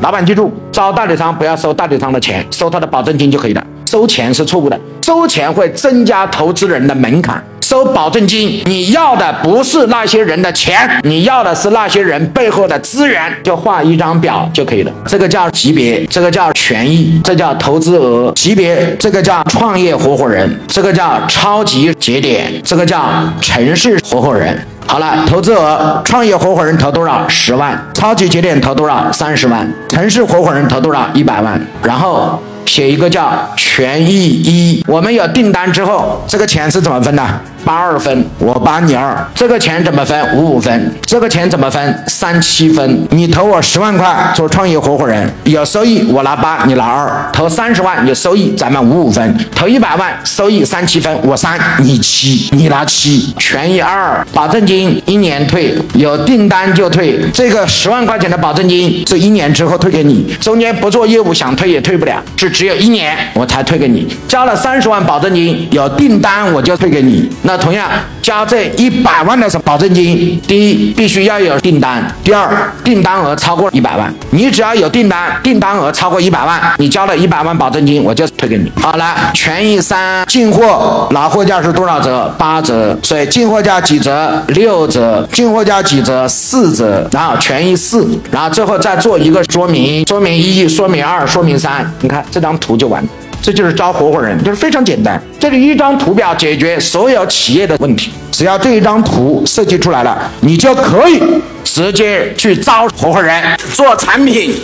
老板记住，招代理商不要收代理商的钱，收他的保证金就可以了。收钱是错误的，收钱会增加投资人的门槛。收保证金，你要的不是那些人的钱，你要的是那些人背后的资源，就画一张表就可以了。这个叫级别，这个叫权益，这叫投资额级别，这个叫创业合伙人，这个叫超级节点，这个叫城市合伙人。好了，投资额，创业合伙人投多少？十万。超级节点投多少？三十万。城市合伙人投多少？一百万。然后。写一个叫权益一，我们有订单之后，这个钱是怎么分的？八二分，我八你二。这个钱怎么分？五五分。这个钱怎么分？三七分。你投我十万块做创业合伙人，有收益，我拿八，你拿二。投三十万有收益，咱们五五分。投一百万收益三七分，我三你七，你拿七。权益二，保证金一年退，有订单就退。这个十万块钱的保证金是一年之后退给你，中间不做业务想退也退不了，是。只有一年我才退给你，交了三十万保证金，有订单我就退给你。那同样交这一百万的保证金，第一必须要有订单，第二订单额超过一百万。你只要有订单，订单额超过一百万，你交了一百万保证金，我就退给你。好了，权益三，进货拿货价是多少折？八折。所以进货价几折？六折。进货价几折？四折。然后权益四，然后最后再做一个说明，说明一，说明二，说明三。你看这张。张图就完，这就是招合伙人，就是非常简单。这里一张图表解决所有企业的问题，只要这一张图设计出来了，你就可以直接去招合伙人做产品。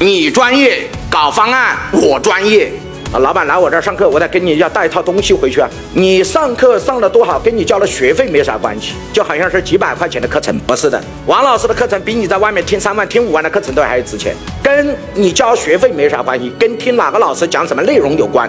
你专业搞方案，我专业。老板来我这儿上课，我得跟你要带一套东西回去啊。你上课上的多好，跟你交了学费没啥关系，就好像是几百块钱的课程，不是的。王老师的课程比你在外面听三万、听五万的课程都还要值钱，跟你交学费没啥关系，跟听哪个老师讲什么内容有关。